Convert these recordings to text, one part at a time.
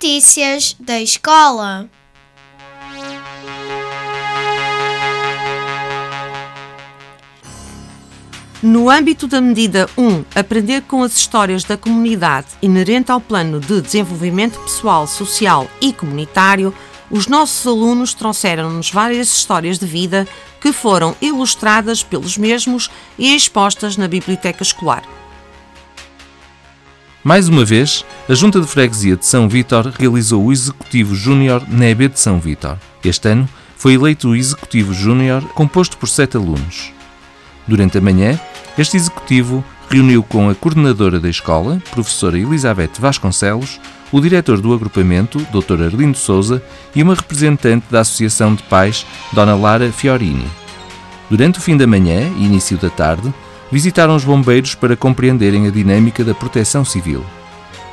Notícias da escola. No âmbito da medida 1, aprender com as histórias da comunidade inerente ao plano de desenvolvimento pessoal, social e comunitário, os nossos alunos trouxeram-nos várias histórias de vida que foram ilustradas pelos mesmos e expostas na biblioteca escolar. Mais uma vez, a Junta de Freguesia de São Vítor realizou o Executivo Júnior NEB de São Vítor. Este ano foi eleito o Executivo Júnior composto por sete alunos. Durante a manhã, este executivo reuniu com a coordenadora da escola, professora Elizabeth Vasconcelos, o diretor do agrupamento, Dr. Arlindo Souza, e uma representante da Associação de Pais, Dona Lara Fiorini. Durante o fim da manhã e início da tarde, visitaram os bombeiros para compreenderem a dinâmica da proteção civil.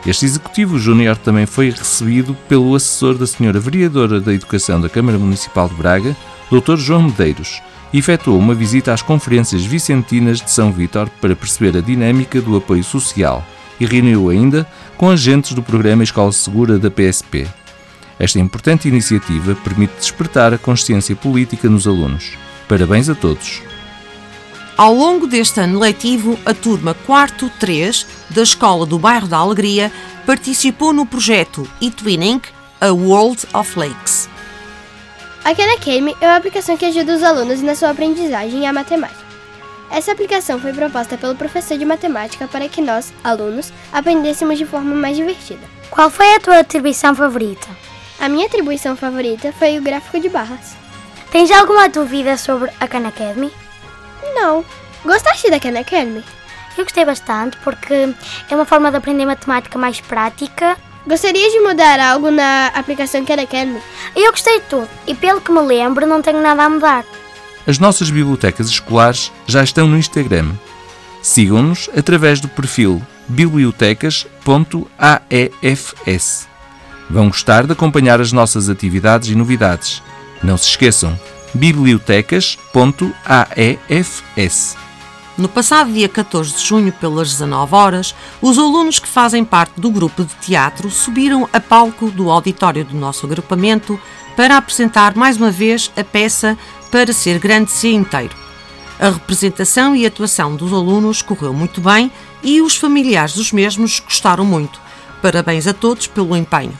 Este executivo júnior também foi recebido pelo assessor da senhora vereadora da Educação da Câmara Municipal de Braga, Dr. João Medeiros, e efetuou uma visita às conferências vicentinas de São Vítor para perceber a dinâmica do apoio social e reuniu ainda com agentes do programa Escola Segura da PSP. Esta importante iniciativa permite despertar a consciência política nos alunos. Parabéns a todos! Ao longo deste ano letivo, a turma 4 3 da Escola do Bairro da Alegria participou no projeto eTwinning, a World of Lakes. A Khan Academy é uma aplicação que ajuda os alunos na sua aprendizagem e a matemática. Essa aplicação foi proposta pelo professor de matemática para que nós, alunos, aprendêssemos de forma mais divertida. Qual foi a tua atribuição favorita? A minha atribuição favorita foi o gráfico de barras. Tens alguma dúvida sobre a Khan Academy? Não. Gostaste da Khan Academy? Eu gostei bastante porque é uma forma de aprender matemática mais prática Gostaria de mudar algo na aplicação Khan Academy? Eu gostei de tudo e pelo que me lembro não tenho nada a mudar. As nossas bibliotecas escolares já estão no Instagram. Sigam-nos através do perfil bibliotecas.aefs. Vão gostar de acompanhar as nossas atividades e novidades. Não se esqueçam, bibliotecas.aefs. No passado dia 14 de junho, pelas 19 horas, os alunos que fazem parte do grupo de teatro subiram a palco do auditório do nosso agrupamento para apresentar mais uma vez a peça Para Ser Grande Ser Inteiro. A representação e atuação dos alunos correu muito bem e os familiares dos mesmos gostaram muito. Parabéns a todos pelo empenho.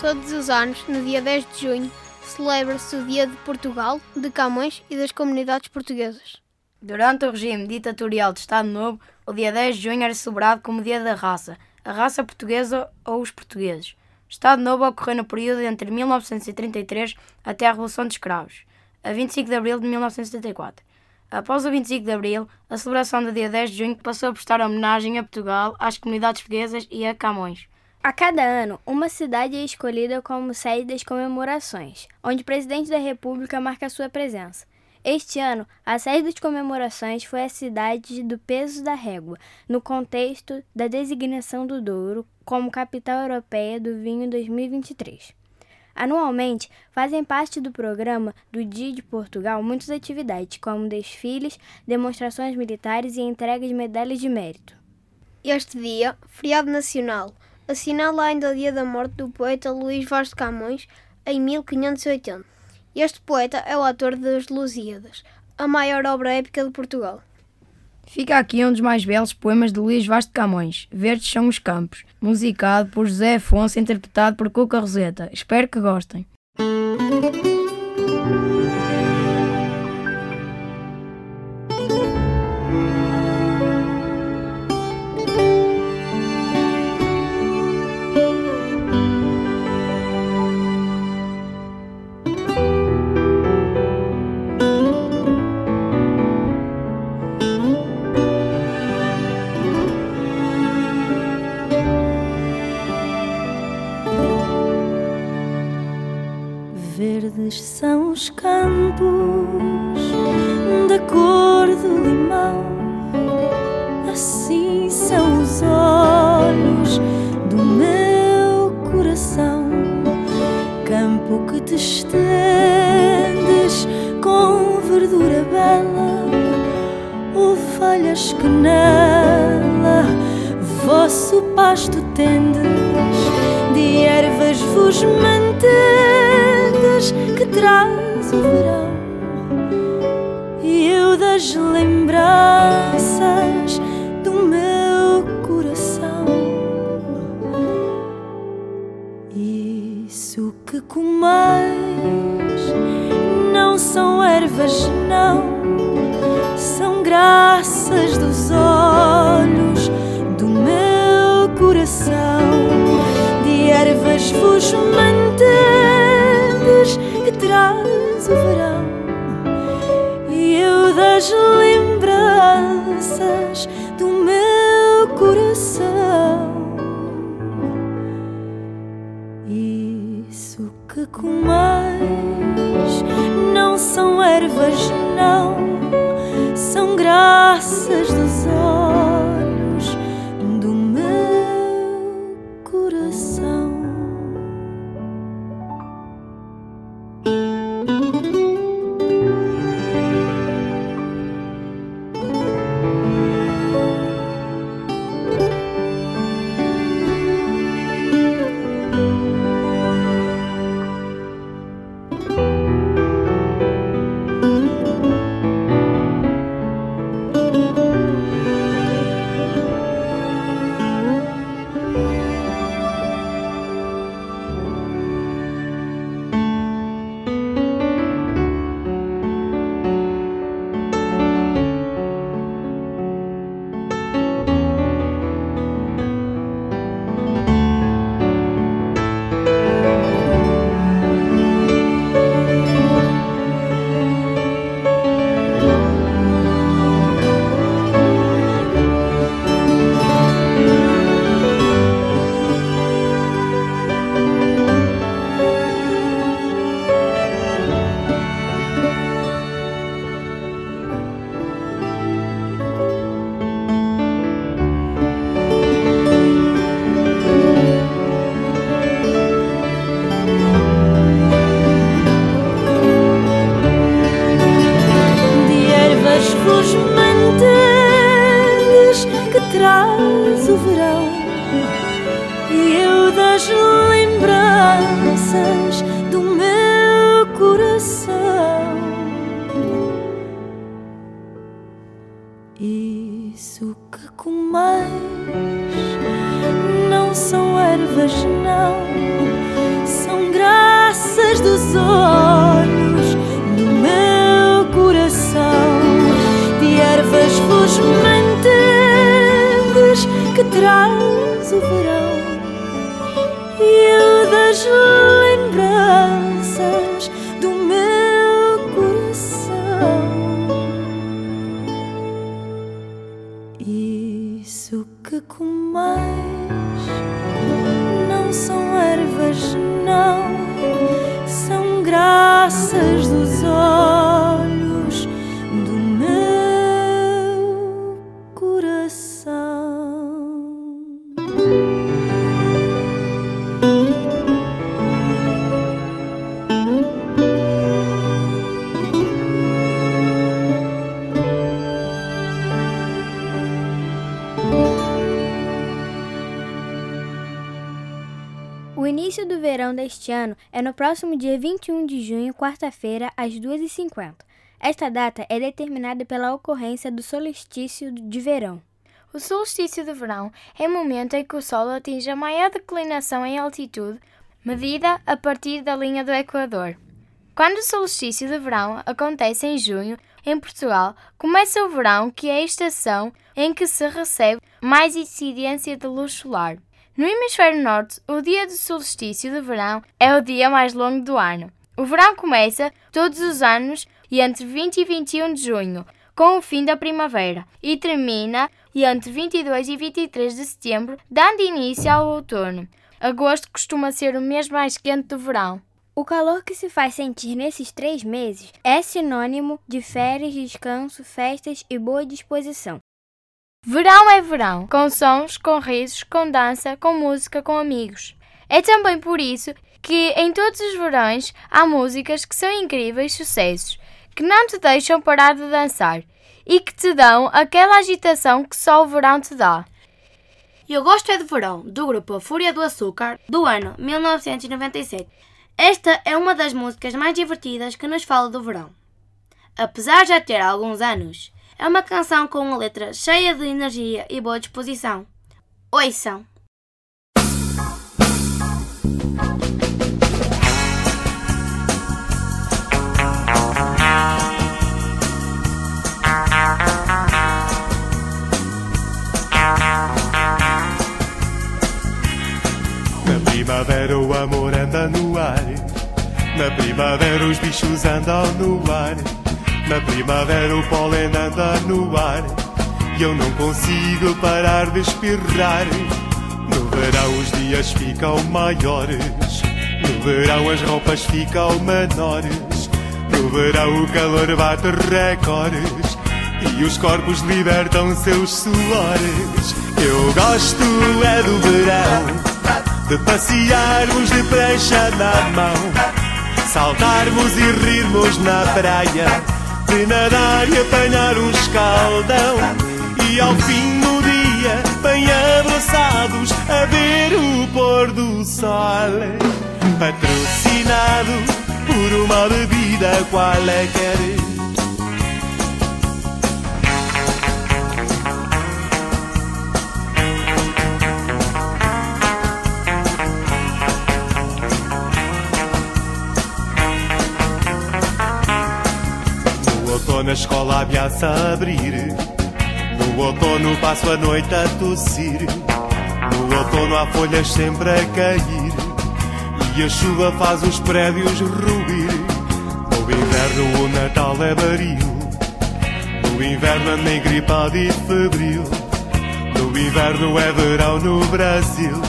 Todos os anos, no dia 10 de junho, celebra-se o Dia de Portugal, de Camões e das comunidades portuguesas. Durante o regime ditatorial de Estado Novo, o dia 10 de junho era celebrado como Dia da Raça, a raça portuguesa ou os portugueses. Estado Novo ocorreu no período entre 1933 até a Revolução de Escravos, a 25 de abril de 1974. Após o 25 de abril, a celebração do dia 10 de junho passou a prestar homenagem a Portugal, às comunidades portuguesas e a Camões. A cada ano, uma cidade é escolhida como sede das comemorações, onde o presidente da República marca sua presença. Este ano, a sede das comemorações foi a cidade do Peso da Régua, no contexto da designação do Douro como capital europeia do vinho 2023. Anualmente, fazem parte do programa do Dia de Portugal muitas atividades, como desfiles, demonstrações militares e entrega de medalhas de mérito. Este dia, feriado nacional, assinala ainda o dia da morte do poeta Luís Vaz de Camões, em 1580. Este poeta é o autor das Lusíadas, a maior obra épica de Portugal. Fica aqui um dos mais belos poemas de Luís Vaz de Camões, Verdes são os Campos, musicado por José Afonso e interpretado por Cuca Roseta. Espero que gostem. São os campos da cor do limão, assim são os olhos do meu coração. Campo que te estendes com verdura bela, ovelhas que nela vosso pasto tendes, de ervas vos mantendes, que traz o verão. E eu das lembranças do meu coração, isso que comeis não são ervas, não, são graças dos olhos do meu coração. De ervas vos mantendes, que traz eu mantendes, deste ano é no próximo dia 21 de junho, quarta-feira, às 2h50. Esta data é determinada pela ocorrência do solstício de verão. O solstício de verão é o momento em que o Sol atinge a maior declinação em altitude, medida a partir da linha do Equador. Quando o solstício de verão acontece em junho, em Portugal, começa o verão, que é a estação em que se recebe mais incidência de luz solar. No hemisfério norte, o dia do solstício de verão é o dia mais longo do ano. O verão começa todos os anos e entre 20 e 21 de junho, com o fim da primavera, e termina e entre 22 e 23 de setembro, dando início ao outono. Agosto costuma ser o mês mais quente do verão. O calor que se faz sentir nesses três meses é sinônimo de férias, descanso, festas e boa disposição. Verão é verão, com sons, com risos, com dança, com música, com amigos. É também por isso que em todos os verões há músicas que são incríveis sucessos, que não te deixam parar de dançar e que te dão aquela agitação que só o verão te dá. Eu gosto é de verão, do grupo Fúria do Açúcar, do ano 1997. Esta é uma das músicas mais divertidas que nos fala do verão. Apesar de já ter alguns anos, é uma canção com uma letra cheia de energia e boa disposição. Ouçam! Na primavera o amor anda no ar. Na primavera os bichos andam no ar. Na primavera o pólen anda no ar. E eu não consigo parar de espirrar. No verão os dias ficam maiores. No verão as roupas ficam menores. No verão o calor bate recordes. E os corpos libertam seus suores. Eu gosto é do verão. De passearmos de prancha na mão Saltarmos e rirmos na praia De nadar e apanhar um escaldão. E ao fim do dia Bem abraçados A ver o pôr do sol. Patrocinado Por uma bebida qualquer No outono a escola ameaça a abrir. No outono passo a noite a tossir. No outono há folhas sempre a cair. E a chuva faz os prédios ruir. No inverno o Natal é baril No inverno ando gripado e febril. No inverno é verão no Brasil.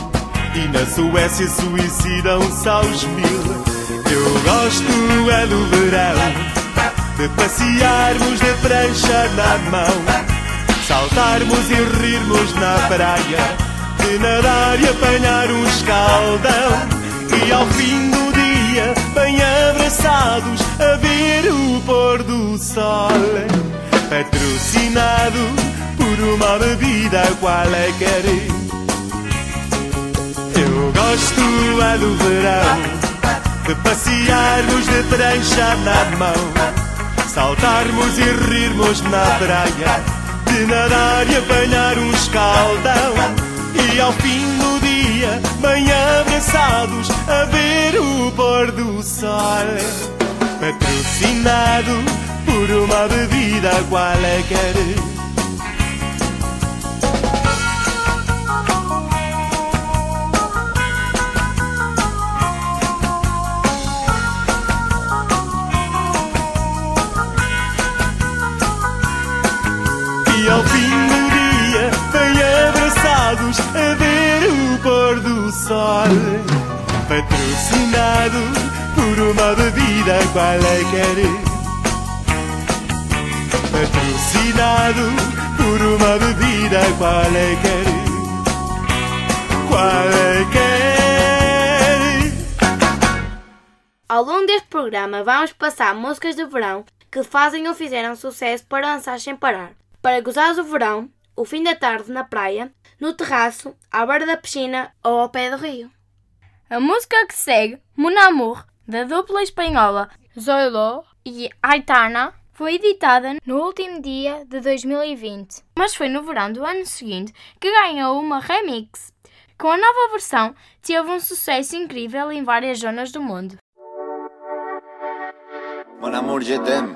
E na Suécia suicidam-se aos mil. Eu gosto é do verão de passearmos de prancha na mão, saltarmos e rirmos na praia, de nadar e apanhar um escaldão, e ao fim do dia, bem abraçados, a ver o pôr do sol, patrocinado por uma bebida qualquer. Eu gosto é do verão, de passearmos de prancha na mão Saltarmos e rirmos na praia De nadar e apanhar um escaldão. E ao fim do dia Bem abraçados A ver o pôr do sol. Patrocinado Por uma bebida qualquer Patrocinado por uma bebida qualquer. Patrocinado por uma bebida qualquer. Qualquer. Ao longo deste programa vamos passar músicas de verão que fazem ou fizeram sucesso para dançar sem parar. Para gozares o verão, o fim da tarde na praia, no terraço, à beira da piscina ou ao pé do rio. A música que segue, Mon Amour, da dupla espanhola Zoilo e Aitana, foi editada no último dia de 2020, mas foi no verão do ano seguinte que ganhou uma remix. Com a nova versão, teve um sucesso incrível em várias zonas do mundo. Mon amour, je t'aime.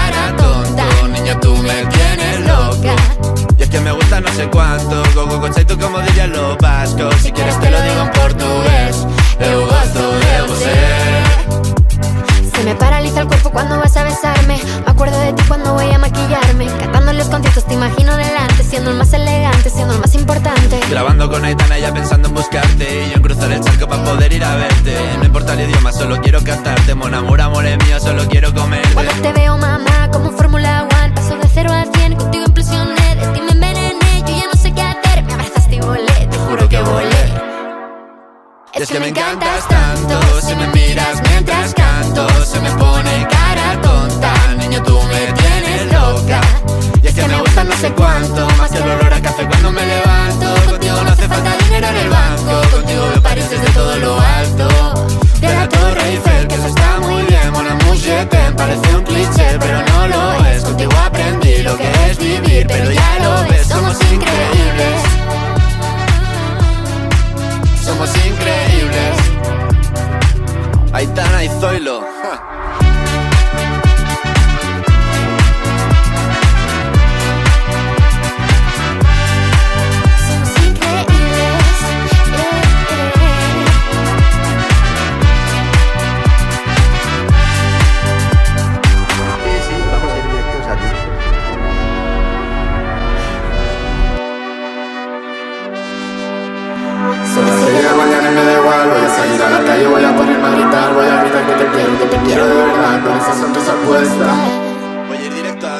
Tú me tienes loco. Y es que me gusta no sé cuánto. Go, go, go, tú como dirían los vascos. Si quieres te lo digo en portugués. Eu gosto de você. Se me paraliza el cuerpo cuando vas a besarme. Me acuerdo de ti cuando voy a maquillarme. Cantando los conciertos te imagino delante. Siendo el más elegante, siendo el más importante. Grabando con Aitana ya pensando en buscarte. Y yo en cruzar el charco para poder ir a verte. No importa el idioma, solo quiero cantarte. Mon amor, amor es mío, solo quiero comerte. Cuando te veo encantas tanto Si me miras mientras canto Se me pone cara tonta. Niño, tú me tienes loca. Y es que me gusta no sé cuánto Más que el olor a café cuando me levanto. Contigo no hace falta dinero en el banco Contigo me pareces de todo lo alto. De la Torre Eiffel, que eso está muy bien. Mon amour, je t'aime, parece un cliché Pero no lo es, contigo aprendí lo que es vivir Pero ya lo ves, somos increíbles Aitana y Zoilo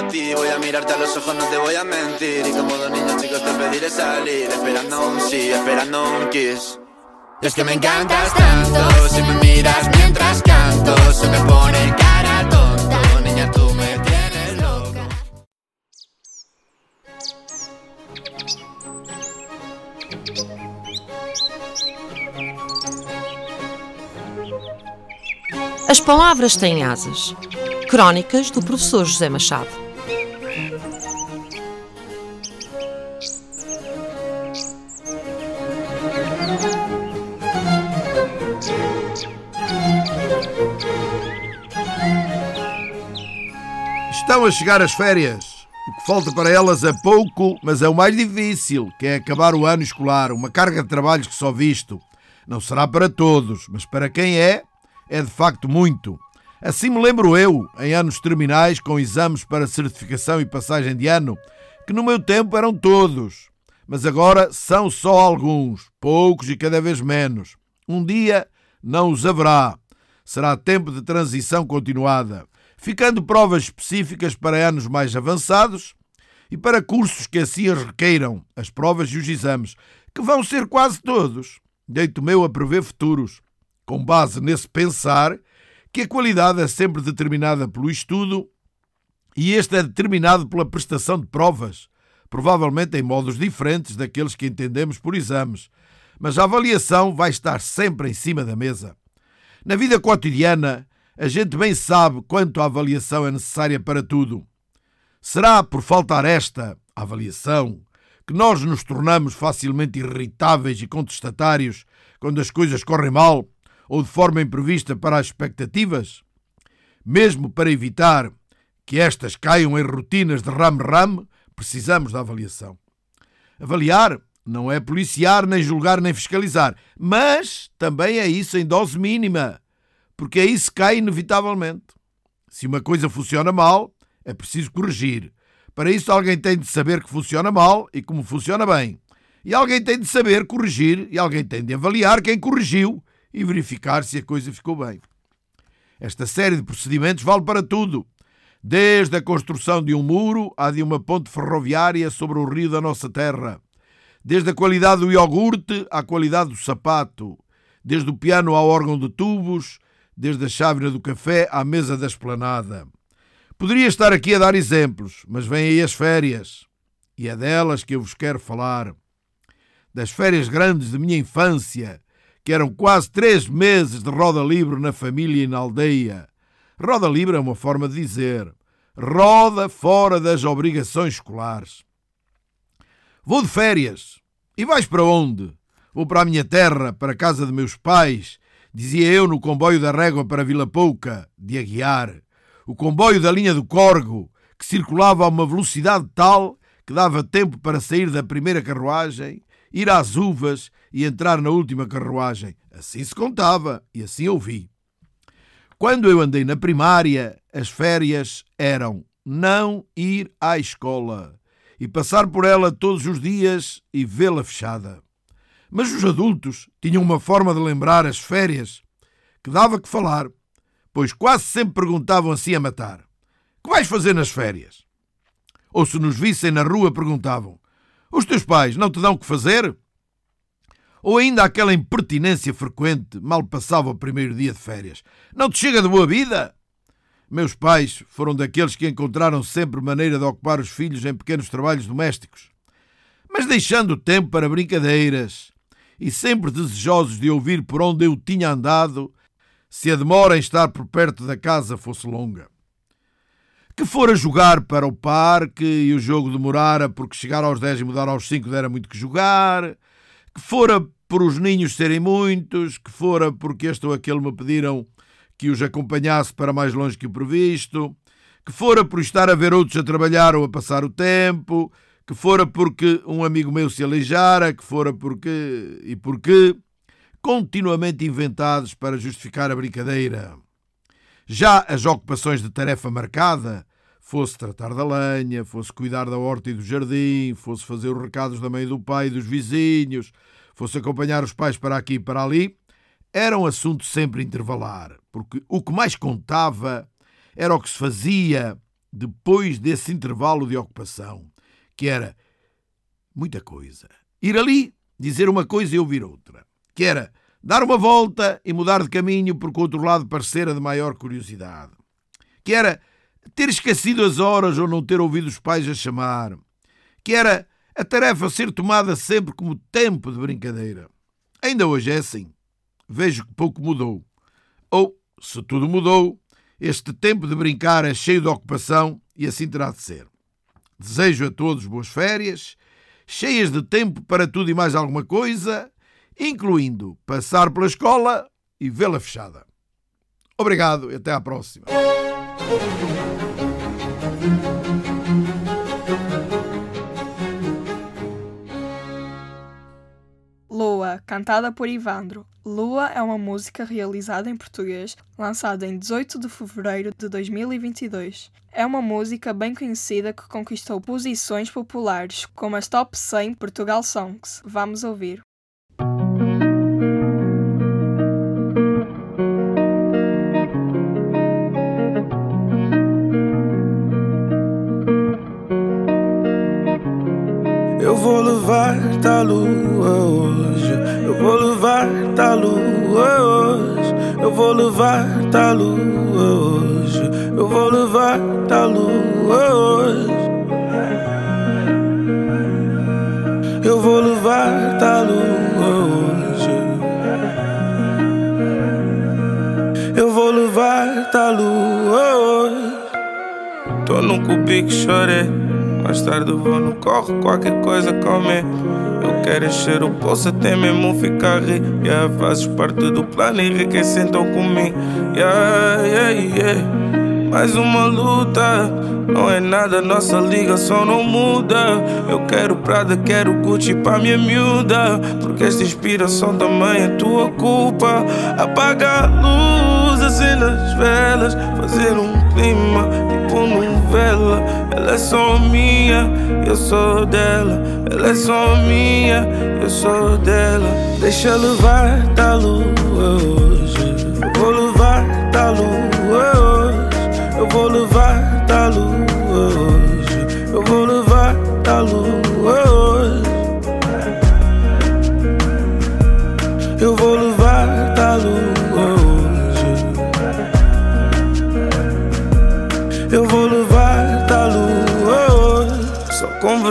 ti, voy a mirarte a los ojos, no te voy a mentir. Y como dos niños chicos te pediré salir Esperando un sí, esperando un kiss. Y es que me encantas tanto Si me miras mientras canto Se me pone cara tonta. Niña, tú me tienes loca. As palavras têm asas. Crónicas do professor José Machado. Estão a chegar as férias. O que falta para elas é pouco, mas é o mais difícil, que é acabar o ano escolar, uma carga de trabalhos que só visto. Não será para todos, mas para quem é, é de facto muito. Assim me lembro eu, em anos terminais, com exames para certificação e passagem de ano, que no meu tempo eram todos. Mas agora são só alguns, poucos e cada vez menos. Um dia não os haverá. Será tempo de transição continuada, ficando provas específicas para anos mais avançados e para cursos que assim as requeiram, as provas e os exames, que vão ser quase todos. Deito meu a prever futuros, com base nesse pensar que a qualidade é sempre determinada pelo estudo e este é determinado pela prestação de provas, provavelmente em modos diferentes daqueles que entendemos por exames, mas a avaliação vai estar sempre em cima da mesa. Na vida cotidiana, a gente bem sabe quanto a avaliação é necessária para tudo. Será por faltar esta avaliação que nós nos tornamos facilmente irritáveis e contestatários quando as coisas correm mal ou de forma imprevista para as expectativas? Mesmo para evitar que estas caiam em rotinas de rame-rame, precisamos da avaliação. Avaliar não é policiar, nem julgar, nem fiscalizar, mas também é isso em dose mínima, porque aí se cai inevitavelmente. Se uma coisa funciona mal, é preciso corrigir. Para isso, alguém tem de saber que funciona mal e como funciona bem. E alguém tem de saber corrigir e alguém tem de avaliar quem corrigiu e verificar se a coisa ficou bem. Esta série de procedimentos vale para tudo, desde a construção de um muro à de uma ponte ferroviária sobre o rio da nossa terra, desde a qualidade do iogurte à qualidade do sapato, desde o piano ao órgão de tubos, desde a chávena do café à mesa da esplanada. Poderia estar aqui a dar exemplos, mas vêm aí as férias, e é delas que eu vos quero falar. Das férias grandes de minha infância, que eram quase três meses de roda livre na família e na aldeia. Roda livre é uma forma de dizer roda fora das obrigações escolares. Vou de férias. E vais para onde? Vou para a minha terra, para a casa de meus pais, dizia eu no comboio da Régua para Vila Pouca, de Aguiar. O comboio da linha do Corgo, que circulava a uma velocidade tal que dava tempo para sair da primeira carruagem, ir às uvas e entrar na última carruagem. Assim se contava e assim ouvi. Quando eu andei na primária, as férias eram não ir à escola e passar por ela todos os dias e vê-la fechada. Mas os adultos tinham uma forma de lembrar as férias que dava que falar, pois quase sempre perguntavam assim a matar: Que vais fazer nas férias? Ou se nos vissem na rua, perguntavam: Os teus pais não te dão que fazer? Ou ainda aquela impertinência frequente, mal passava o primeiro dia de férias: Não te chega de boa vida? Meus pais foram daqueles que encontraram sempre maneira de ocupar os filhos em pequenos trabalhos domésticos, mas deixando tempo para brincadeiras e sempre desejosos de ouvir por onde eu tinha andado, se a demora em estar por perto da casa fosse longa. Que fora jogar para o parque e o jogo demorara porque chegar aos 10 e mudar aos 5 dera muito que jogar, que fora por os ninhos serem muitos, que fora porque este ou aquele me pediram que os acompanhasse para mais longe que o previsto, que fora por estar a ver outros a trabalhar ou a passar o tempo, que fora porque um amigo meu se aleijara, que fora porque e porque, continuamente inventados para justificar a brincadeira. Já as ocupações de tarefa marcada, fosse tratar da lenha, fosse cuidar da horta e do jardim, fosse fazer os recados da mãe do pai e dos vizinhos, fosse acompanhar os pais para aqui e para ali, era um assunto sempre intervalar, porque o que mais contava era o que se fazia depois desse intervalo de ocupação, que era muita coisa. Ir ali, dizer uma coisa e ouvir outra, que era dar uma volta e mudar de caminho porque o outro lado parecera de maior curiosidade, que era ter esquecido as horas ou não ter ouvido os pais a chamar, que era a tarefa ser tomada sempre como tempo de brincadeira. Ainda hoje é assim vejo que pouco mudou. Ou, se tudo mudou, este tempo de brincar é cheio de ocupação e assim terá de ser. Desejo a todos boas férias, cheias de tempo para tudo e mais alguma coisa, incluindo passar pela escola e vê-la fechada. Obrigado e até à próxima. Cantada por Ivandro. Lua é uma música realizada em português, lançada em 18 de fevereiro de 2022. É uma música bem conhecida que conquistou posições populares, como as Top 100 Portugal Songs. Vamos ouvir. Eu vou levar-te à lua hoje. Eu vou levar-te à lua hoje. Eu vou levar-te à lua hoje. Eu vou levar-te à lua hoje. Eu vou levar-te à lua hoje. Eu vou levar-te à lua hoje. Tô num cubico, chorei. Mais tarde vou no corre, qualquer coisa comer. Eu quero encher o bolso até mesmo ficar rico. Yeah, fazes parte do plano, enriquece então comigo. Yeah, yeah, yeah. Mais uma luta, não é nada, nossa ligação não muda. Eu quero Prada, quero Gucci pra minha miúda. Porque esta inspiração também é tua culpa. Apaga a luz, acenda as velas, fazer um clima tipo Ela é só minha, eu sou dela. Ela é só minha, eu sou dela. Deixa levar da lua hoje. Eu vou levar da lua hoje. Eu vou levar da lua hoje. Eu vou levar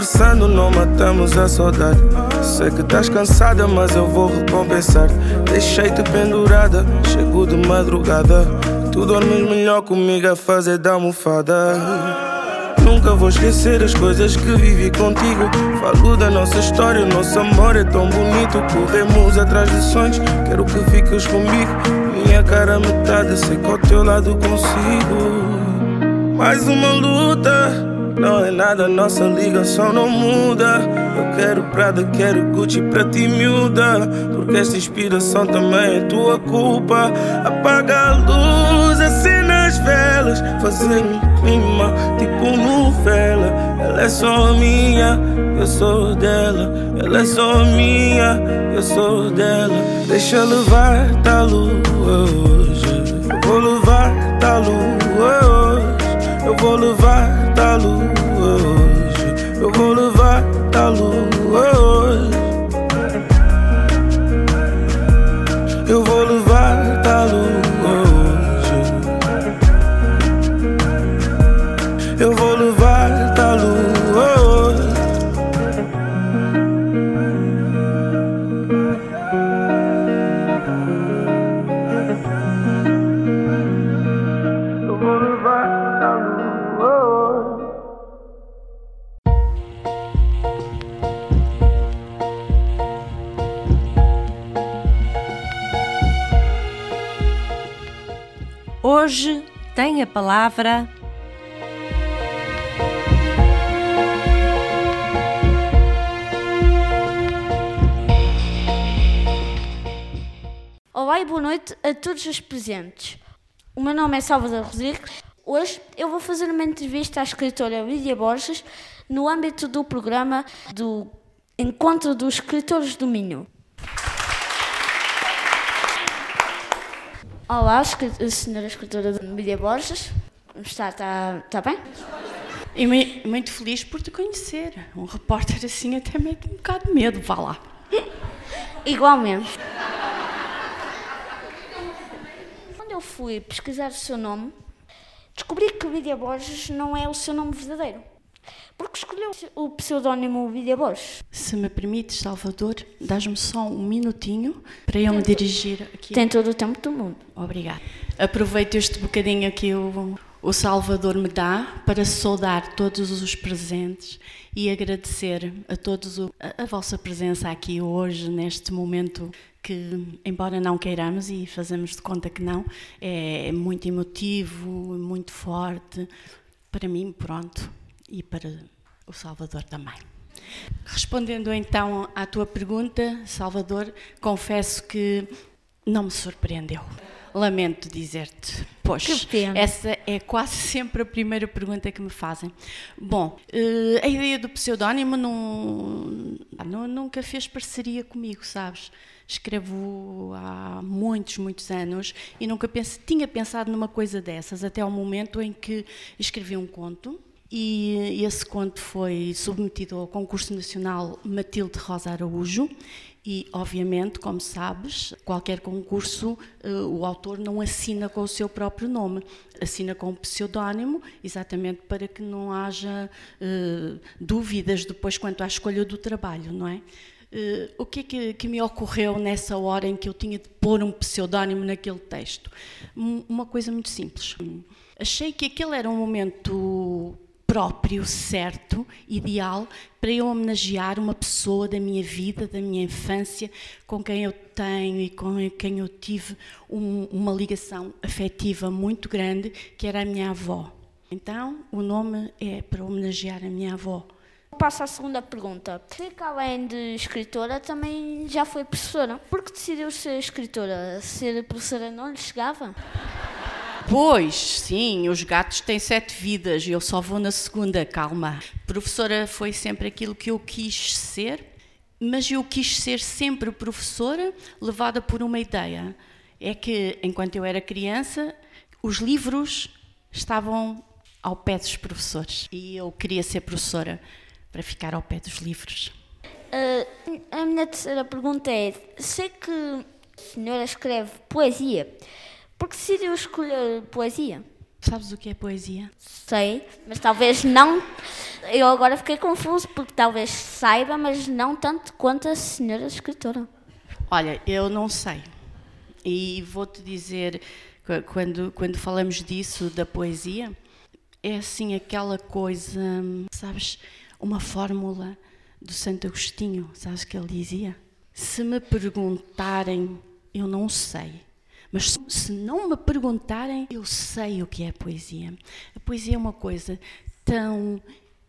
conversando não matamos a saudade. Sei que estás cansada, mas eu vou recompensar. Deixei-te pendurada, chego de madrugada. Tu dormes melhor comigo a fazer da almofada. Nunca vou esquecer as coisas que vivi contigo. Falo da nossa história, o nosso amor é tão bonito. Corremos atrás de sonhos, quero que fiques comigo. Minha cara metade, sei que ao teu lado consigo. Mais uma luta, Não é nada, nossa ligação não muda. Eu quero Prada, quero Gucci pra ti miúda. Porque esta inspiração também é tua culpa. Apaga a luz, acena as velas. Fazer um clima tipo novela. Ela é só minha, eu sou dela. Ela é só minha, eu sou dela. Deixa levar, tá lua hoje. Eu vou levar, tá lua hoje. Eu vou levar da lua Hoje tem a palavra Olá e boa noite a todos os presentes. O meu nome é Salvador Rodrigues. Hoje eu vou fazer uma entrevista à escritora Lídia Borges no âmbito do programa do Encontro dos Escritores do Minho. Olá, senhora escritora Lídia Borges. Como Está, está, está bem? E mui- muito feliz por te conhecer. Um repórter assim até mete um bocado de medo, vá lá. Igualmente. Quando eu fui pesquisar o seu nome, descobri que Lídia Borges não é o seu nome verdadeiro. Porque escolheu o pseudónimo Lídia Borges. Se me permites, Salvador, dás-me só um minutinho para eu me dirigir aqui. Tem todo o tempo do mundo. Obrigada. Aproveito este bocadinho que o, o Salvador me dá para saudar todos os presentes e agradecer a todos o- a, a vossa presença aqui hoje, neste momento que, embora não queiramos e fazemos de conta que não, é muito emotivo, muito forte. Para mim, pronto, e para o Salvador também. Respondendo então à tua pergunta, Salvador, confesso que não me surpreendeu. Lamento dizer-te. Pois, essa é quase sempre a primeira pergunta que me fazem. Bom, eh, a ideia do pseudónimo não, não- nunca fez parceria comigo, sabes? Escrevo há muitos, muitos anos e nunca pense- tinha pensado numa coisa dessas, até ao momento em que escrevi um conto e esse conto foi submetido ao concurso nacional Matilde Rosa Araújo e, obviamente, como sabes, qualquer concurso eh, o autor não assina com o seu próprio nome, assina com um pseudónimo, exatamente para que não haja eh, dúvidas depois quanto à escolha do trabalho, não é? Eh, o que é que, que me ocorreu nessa hora em que eu tinha de pôr um pseudónimo naquele texto? Um- Uma coisa muito simples. Achei que aquele era um momento próprio, certo, ideal, para eu homenagear uma pessoa da minha vida, da minha infância, com quem eu tenho e com quem eu tive um- uma ligação afetiva muito grande, que era a minha avó. Então, o nome é para homenagear a minha avó. Passo à segunda pergunta. Sei que além de escritora, também já foi professora. Por que decidiu ser escritora? Ser professora não lhe chegava? Pois, sim, os gatos têm sete vidas e eu só vou na segunda, calma. Professora foi sempre aquilo que eu quis ser, mas eu quis ser sempre professora, levada por uma ideia. É que, enquanto eu era criança, os livros estavam ao pé dos professores e eu queria ser professora para ficar ao pé dos livros. Ah, a minha terceira pergunta é: sei que a senhora escreve poesia. Por que decidiu escolher poesia? Sabes o que é poesia? Sei, mas talvez não. Eu agora fiquei confuso porque talvez saiba, mas não tanto quanto a senhora escritora. Olha, eu não sei. E vou-te dizer, qu- quando, quando falamos disso, da poesia, é assim aquela coisa, sabes, uma fórmula do Santo Agostinho, sabes que ele dizia? Se me perguntarem, eu não sei. Mas se- não me perguntarem, eu sei o que é poesia. A poesia é uma coisa tão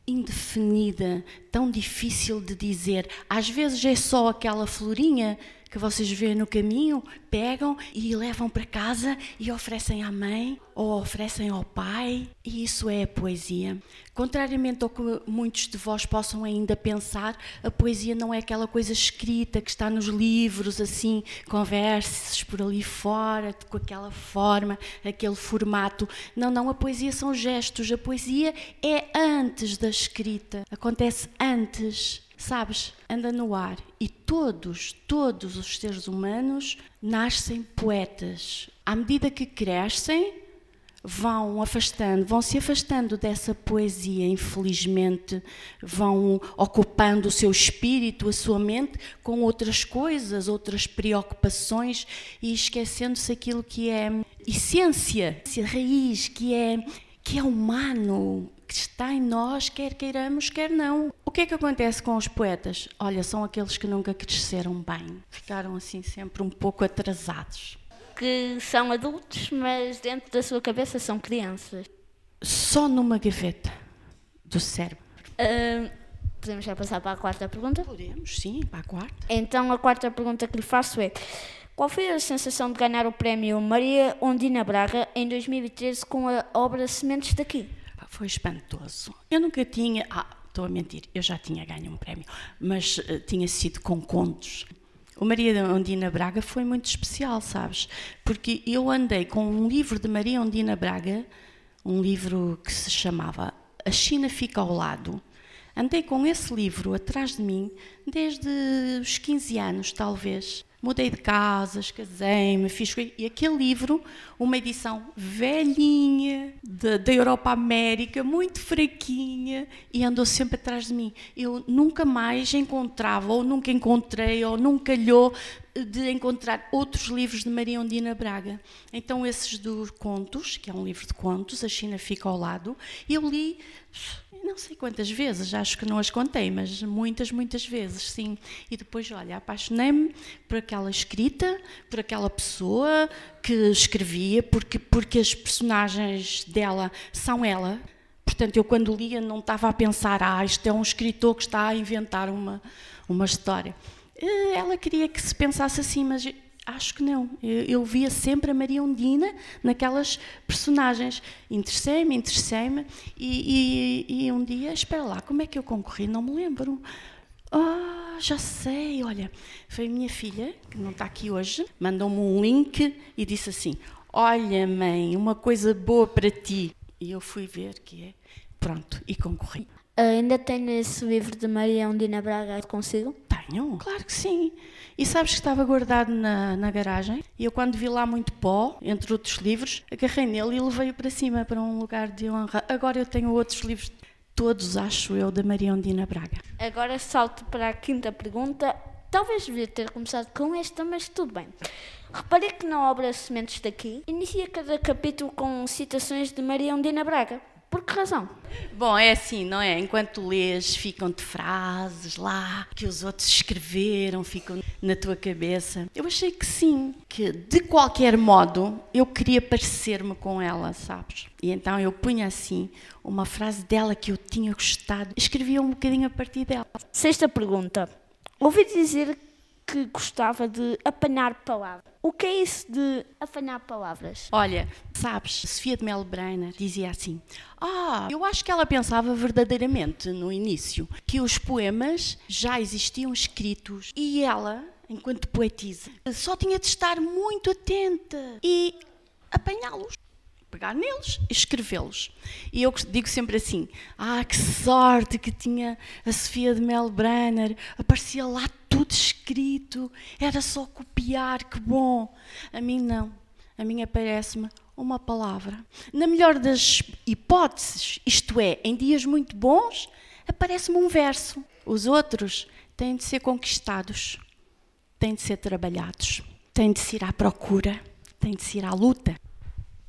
indefinida, tão difícil de dizer. Às vezes é só aquela florinha que vocês vêem no caminho, pegam e levam para casa e oferecem à mãe ou oferecem ao pai, e isso é a poesia. Contrariamente ao que muitos de vós possam ainda pensar, a poesia não é aquela coisa escrita que está nos livros, assim, conversas por ali fora, com aquela forma, aquele formato. Não, não, a poesia são gestos, a poesia é antes da escrita, acontece antes sabes, anda no ar. E todos, todos os seres humanos nascem poetas. À medida que crescem, vão afastando, vão se afastando dessa poesia, infelizmente, vão ocupando o seu espírito, a sua mente com outras coisas, outras preocupações e esquecendo-se aquilo que é essência, raiz, que é que é humano, que está em nós, quer queiramos, quer não. O que é que acontece com os poetas? Olha, são aqueles que nunca cresceram bem, ficaram assim sempre um pouco atrasados. Que são adultos, mas dentro da sua cabeça são crianças. Só numa gaveta do cérebro. Uh, podemos já passar para a quarta pergunta? Podemos, sim, para a quarta. Então a quarta pergunta que lhe faço é: qual foi a sensação de ganhar o prémio Maria Ondina Braga em 2013 com a obra Sementes daqui? Foi espantoso. Eu nunca tinha. Ah, estou a mentir, eu já tinha ganho um prémio, mas uh, tinha sido com contos. O Maria Ondina Braga foi muito especial, sabes? Porque eu andei com um livro de Maria Ondina Braga, um livro que se chamava A China Fica ao Lado. Andei com esse livro atrás de mim desde os 15 anos, talvez. Mudei de casas, casei-me, fiz. E aquele livro, uma edição velhinha, da Europa América, muito fraquinha, e andou sempre atrás de mim. Eu nunca mais encontrava, ou nunca encontrei, ou nunca calhou de encontrar outros livros de Maria Ondina Braga. Então, esses dos contos, que é um livro de contos, A China Fica ao Lado, eu li não sei quantas vezes, acho que não as contei, mas muitas, muitas vezes, sim. E depois, olha, apaixonei-me por aquela escrita, por aquela pessoa que escrevia, porque, porque as personagens dela são ela. Portanto, eu quando lia não estava a pensar, ah, isto é um escritor que está a inventar uma, uma história. Eh, ela queria que se pensasse assim, mas Acho que não. Eu, eu, via sempre a Maria Undina naquelas personagens. Interessei-me, interessei-me e, e, e, um dia, espera lá, como é que eu concorri? Não me lembro. Ah, oh, já sei, olha, foi a minha filha, que não está aqui hoje, mandou-me um link e disse assim: Olha, mãe, uma coisa boa para ti. E eu fui ver que é. Pronto, e concorri. Ainda tem esse livro de Maria Undina Braga consigo? Tenho, claro que sim. E sabes que estava guardado na, na garagem? E eu, quando vi lá muito pó, entre outros livros, agarrei nele e levei-o para cima, para um lugar de honra. Agora eu tenho outros livros, todos, acho eu, da Maria Ondina Braga. Agora salto para a quinta pergunta. Talvez devia ter começado com esta, mas tudo bem. Reparei que na obra Sementes daqui, inicia cada capítulo com citações de Maria Ondina Braga. Por que razão? Bom, é assim, não é? Enquanto lês, ficam-te frases lá que os outros escreveram, ficam na tua cabeça. Eu achei que sim, que de qualquer modo eu queria parecer-me com ela, sabes? E então eu punha assim uma frase dela que eu tinha gostado, escrevia um bocadinho a partir dela. Sexta pergunta. Ouvi dizer que gostava de apanhar palavras. O que é isso de apanhar palavras? Olha, sabes, Sofia de Mel Breiner dizia assim: Ah, eu acho que ela pensava verdadeiramente no início que os poemas já existiam escritos e ela, enquanto poetisa, só tinha de estar muito atenta e apanhá-los pegar neles e escrevê-los. E eu digo sempre assim: ah, que sorte que tinha a Sofia de Melbrenner, aparecia lá tudo escrito, era só copiar, que bom. A mim não, a mim aparece-me uma palavra. Na melhor das hipóteses, isto é, em dias muito bons, aparece-me um verso. Os outros têm de ser conquistados, têm de ser trabalhados, têm de se ir à procura, têm de se ir à luta.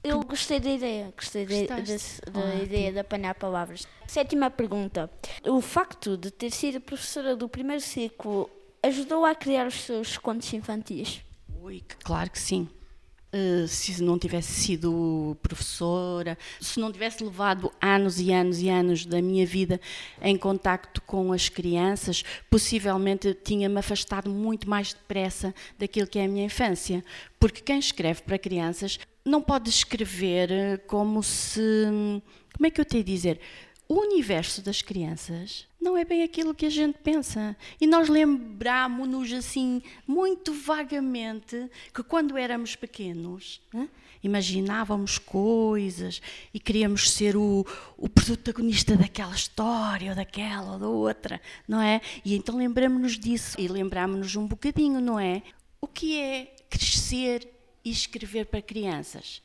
Eu gostei da ideia, gostei de, de, da ideia de apanhar palavras. Sétima pergunta. O facto de ter sido professora do primeiro ciclo ajudou a criar os seus contos infantis? Ui, claro que sim. Uh, se não tivesse sido professora, se não tivesse levado anos e anos e anos da minha vida em contacto com as crianças, possivelmente tinha-me afastado muito mais depressa daquilo que é a minha infância. Porque quem escreve para crianças não pode escrever como se. Como é que eu tenho a dizer? O universo das crianças não é bem aquilo que a gente pensa. E nós lembramos-nos assim, muito vagamente, que quando éramos pequenos, hein, imaginávamos coisas e queríamos ser o, o protagonista daquela história, ou daquela, ou da outra, não é? E então lembramos-nos disso e lembramos-nos um bocadinho, não é? O que é crescer e escrever para crianças?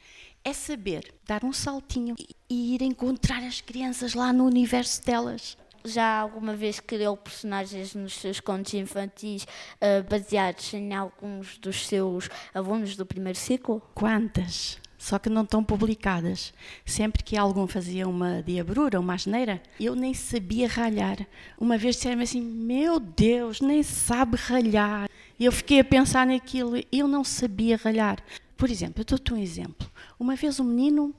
É saber dar um saltinho e ir encontrar as crianças lá no universo delas. Já alguma vez criou personagens nos seus contos infantis uh, baseados em alguns dos seus alunos do primeiro ciclo? Quantas? Só que não estão publicadas. Sempre que algum fazia uma diabrura, uma asneira, eu nem sabia ralhar. Uma vez disseram-me assim: Meu Deus, nem sabe ralhar. E eu fiquei a pensar naquilo, eu não sabia ralhar. Por exemplo, eu dou-te um exemplo. Uma vez um menino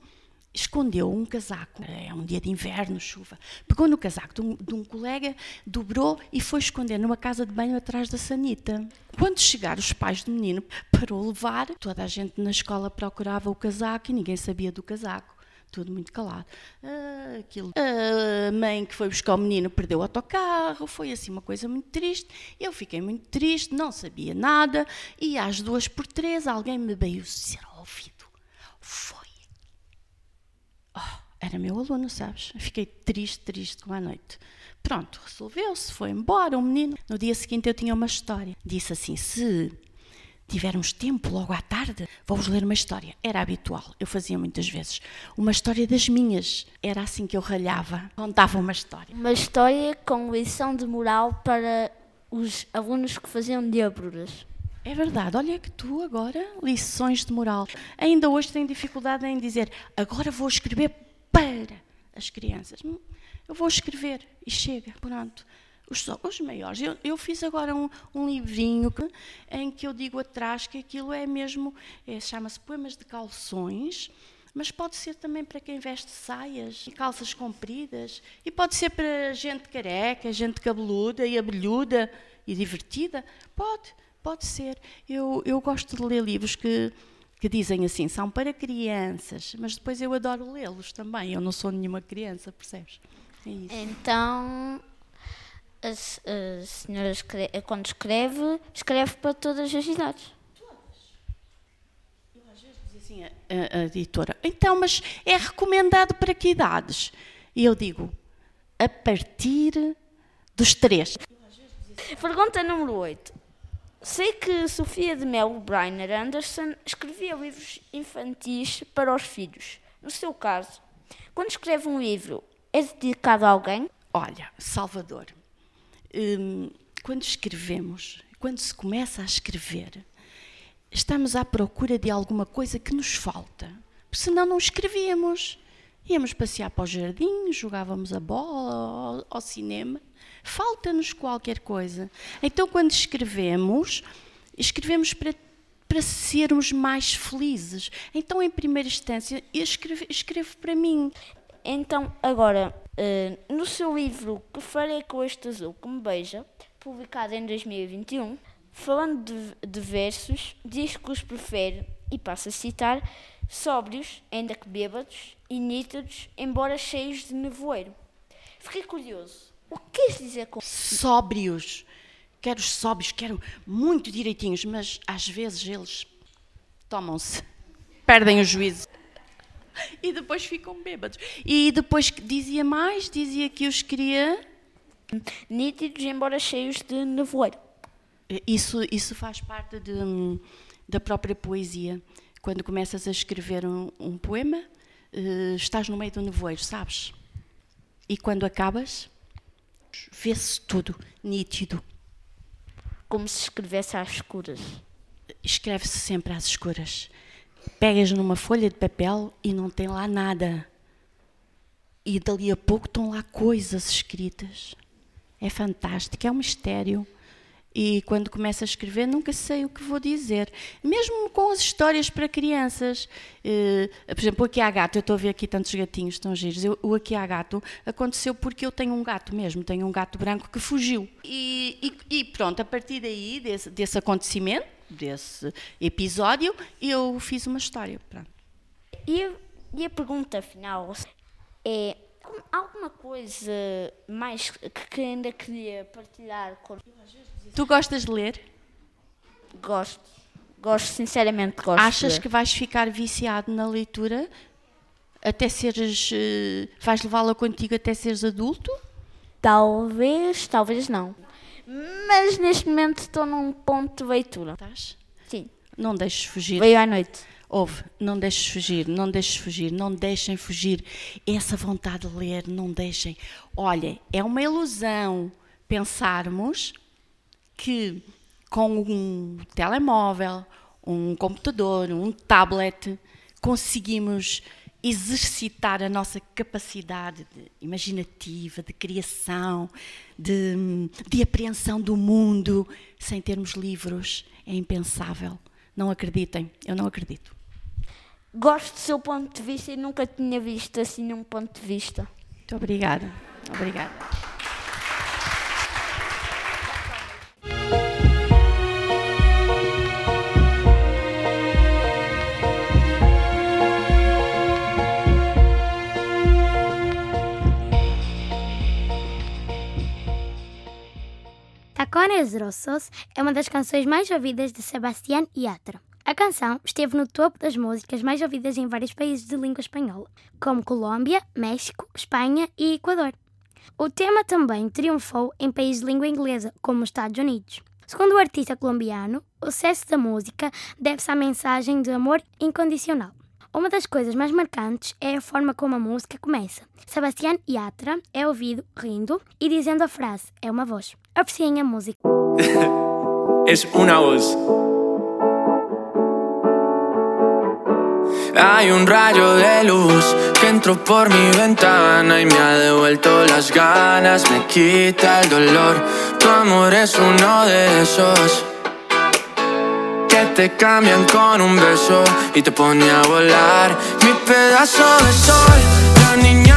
escondeu um casaco, é um dia de inverno, chuva, pegou no casaco de um, de um, colega, dobrou e foi esconder numa casa de banho atrás da sanita. Quando chegaram os pais do menino para o levar, toda a gente na escola procurava o casaco e ninguém sabia do casaco. Tudo muito calado. Ah, aquilo. A mãe que foi buscar o menino perdeu o autocarro, foi assim uma coisa muito triste. Eu fiquei muito triste, não sabia nada, e às duas por três alguém me veio dizer ao ouvido foi. Oh, era meu aluno, sabes? Fiquei triste, triste com a noite. Pronto, resolveu-se, foi embora o menino. No dia seguinte eu tinha uma história. Disse assim: se tivermos tempo logo à tarde, vamos ler uma história. Era habitual, eu fazia muitas vezes. Uma história das minhas. Era assim que eu ralhava, contava uma história. Uma história com lição de moral para os alunos que faziam diabruras. É verdade, olha que tu agora, lições de moral. Ainda hoje tenho dificuldade em dizer, agora vou escrever para as crianças. Hum, eu vou escrever e chega, pronto. Os, os maiores. Eu, eu, fiz agora um, um livrinho que, em que eu digo atrás que aquilo é mesmo, é, chama-se Poemas de Calções, mas pode ser também para quem veste saias e calças compridas, e pode ser para gente careca, gente cabeluda e abelhuda e divertida. Pode. Pode ser. Eu, eu gosto de ler livros que, que dizem assim, são para crianças, mas depois eu adoro lê-los também. Eu não sou nenhuma criança, percebes? É então, a, a senhora escreve, quando escreve, escreve para todas as idades. Eu às vezes diz assim, a, a, a editora, então, mas é recomendado para que idades? E eu digo, a partir dos três. Pergunta número 8. Sei que Sofia de Mel Brainer Anderson escrevia livros infantis para os filhos. No seu caso, quando escreve um livro, é dedicado a alguém? Olha, Salvador, hum, quando escrevemos, quando se começa a escrever, estamos à procura de alguma coisa que nos falta. Senão não escrevíamos. Íamos passear para o jardim, jogávamos a bola ao, ao cinema Falta-nos qualquer coisa. Então, quando escrevemos, escrevemos para, para sermos mais felizes. Então, em primeira instância, eu escrevo, escrevo para mim. Então, agora, uh, no seu livro Que Farei com Este Azul que Me Beija, publicado em 2021, falando de, de versos, diz que os prefere, e passa a citar, sóbrios, ainda que bêbados, e nítidos, embora cheios de nevoeiro. Fiquei curioso. O que queres dizer com sóbrios? Quero os sóbrios, quero muito direitinhos, mas às vezes eles tomam-se, perdem o juízo e depois ficam bêbados. E depois dizia mais, dizia que os queria nítidos, embora cheios de nevoeiro. Isso, isso faz parte de, da própria poesia. Quando começas a escrever um, um poema, uh, estás no meio do nevoeiro, sabes? E quando acabas, vê-se tudo nítido. Como se escrevesse às escuras. Escreve-se sempre às escuras. Pegas numa folha de papel e não tem lá nada. E dali a pouco estão lá coisas escritas. É fantástico, é um mistério. e quando começo a escrever nunca sei o que vou dizer. Mesmo com as histórias para crianças. Uh, por exemplo, o Aqui há Gato, eu estou a ver aqui tantos gatinhos tão giros. Eu, o Aqui há Gato aconteceu porque eu tenho um gato mesmo, tenho um gato branco que fugiu. E, e, e pronto, a partir daí, desse, desse acontecimento, desse episódio, eu fiz uma história. Pronto. E, e a pergunta final é alguma coisa mais que ainda queria partilhar com Tu gostas de ler? Gosto. Gosto, sinceramente, gosto. Achas que vais ficar viciado na leitura até seres. Uh, vais levá-la contigo até seres adulto? Talvez, talvez não. Mas neste momento estou num ponto de leitura. Estás? Sim. Não deixes fugir. Veio à noite. Ouve, não deixes fugir, não deixes fugir, não deixem fugir essa vontade de ler, não deixem. Olha, é uma ilusão pensarmos que com um telemóvel, um computador, um tablet, conseguimos exercitar a nossa capacidade de, imaginativa, de criação, de, de apreensão do mundo, sem termos livros. É impensável. Não acreditem, eu não acredito. Gosto do seu ponto de vista e nunca tinha visto assim um ponto de vista. Muito obrigada. Obrigada. Tacones Rossos é uma das canções mais ouvidas de Sebastián Yatra. A canção esteve no topo das músicas mais ouvidas em vários países de língua espanhola, como Colômbia, México, Espanha e Equador. O tema também triunfou em países de língua inglesa, como os Estados Unidos. Segundo o artista colombiano, o sucesso da música deve-se à mensagem de amor incondicional. Uma das coisas mais marcantes é a forma como a música começa. Sebastián Yatra é ouvido rindo e dizendo a frase, é uma voz. Apreciem a música. es una voz. Hay un rayo de luz que entró por mi ventana y me ha devuelto las ganas, me quita el dolor. Tu amor es uno de esos te cambian con un beso y te pone a volar. Mi pedazo de sol, la niña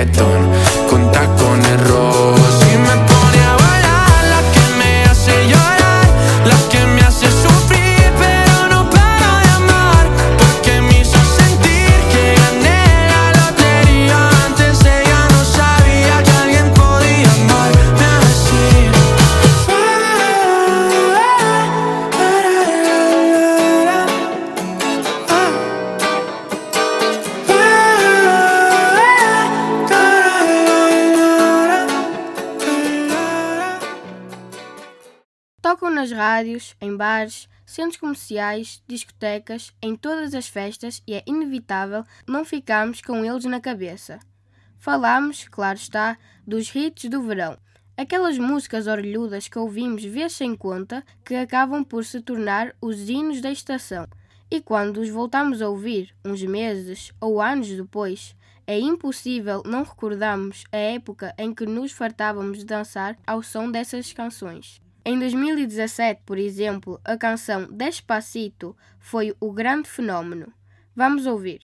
reggaetón bares, centros comerciais, discotecas, em todas as festas e é inevitável não ficarmos com eles na cabeça. Falamos, claro está, dos hits do verão. Aquelas músicas orelhudas que ouvimos vez sem conta que acabam por se tornar os hinos da estação. E quando os voltamos a ouvir, uns meses ou anos depois, é impossível não recordarmos a época em que nos fartávamos de dançar ao som dessas canções. Em 2017, por exemplo, a canção Despacito foi o grande fenómeno. Vamos ouvir.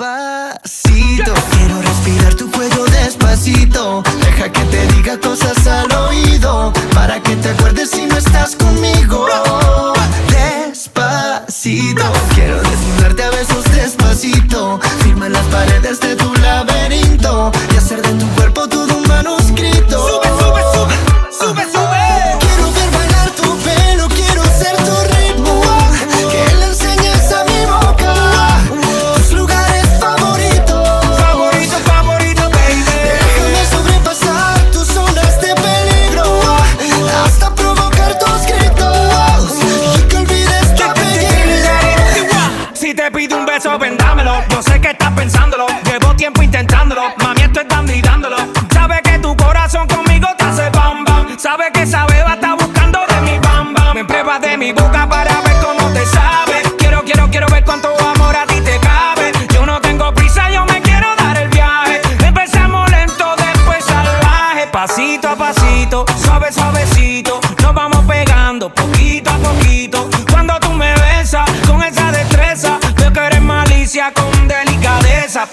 Despacito, quiero respirar tu cuello despacito. Deja que te diga cosas al oído. Para que te acuerdes si no estás conmigo. Despacito, quiero desnudarte a besos despacito. Firma las paredes de tu laberinto.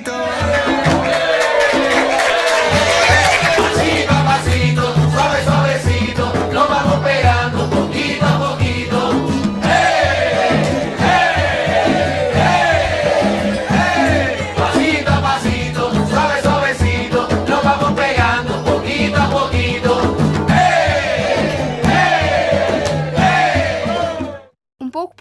Despacito.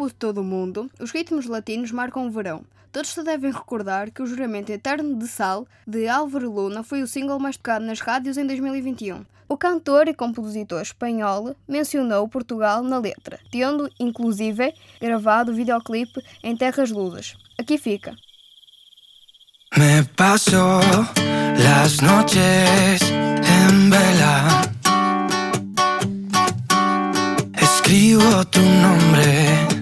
De todo o mundo, os ritmos latinos marcam o verão. Todos se devem recordar que o Juramento Eterno de Sal, de Álvaro Luna, foi o single mais tocado nas rádios em 2021. O cantor e compositor espanhol mencionou Portugal na letra, tendo, inclusive, gravado o videoclipe em terras ludas. Aqui fica. Me paso las noches en vela. Escribo tu nombre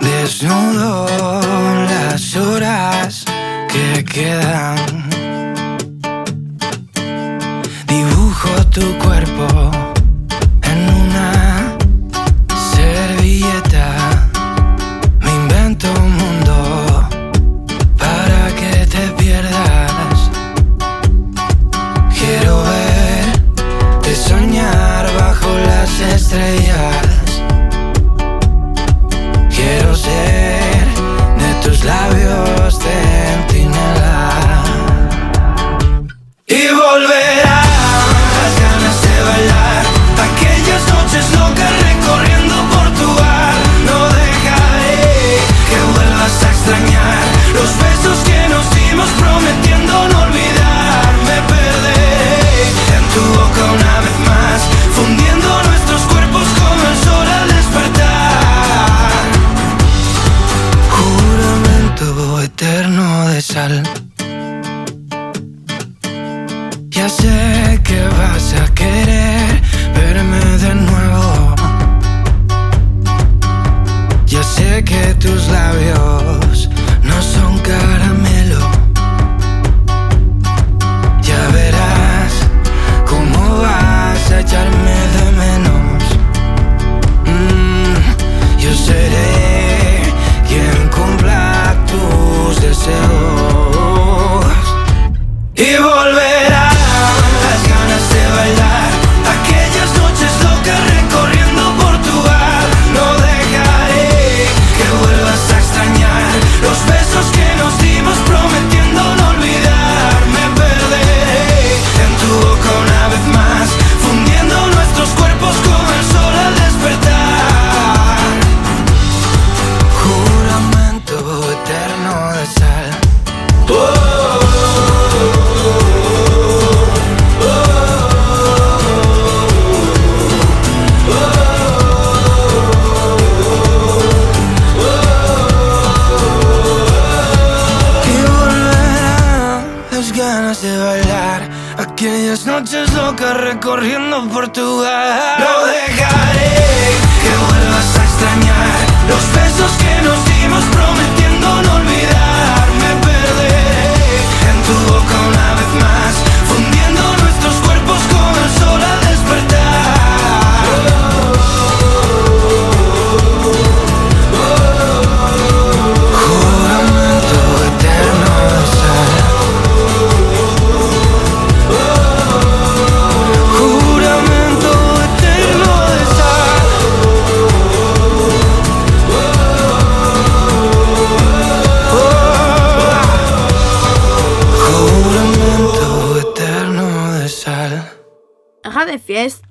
Desnudo las horas que quedan. Dibujo tu cuerpo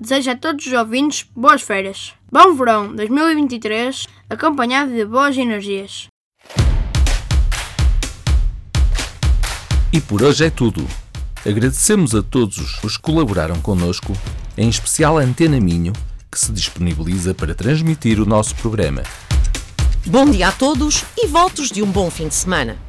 deseja a todos os ouvintes boas férias. Bom verão 2023, acompanhado de boas energias. E por hoje é tudo. Agradecemos a todos os que colaboraram connosco, em especial a Antena Minho, que se disponibiliza para transmitir o nosso programa. Bom dia a todos e votos de um bom fim de semana.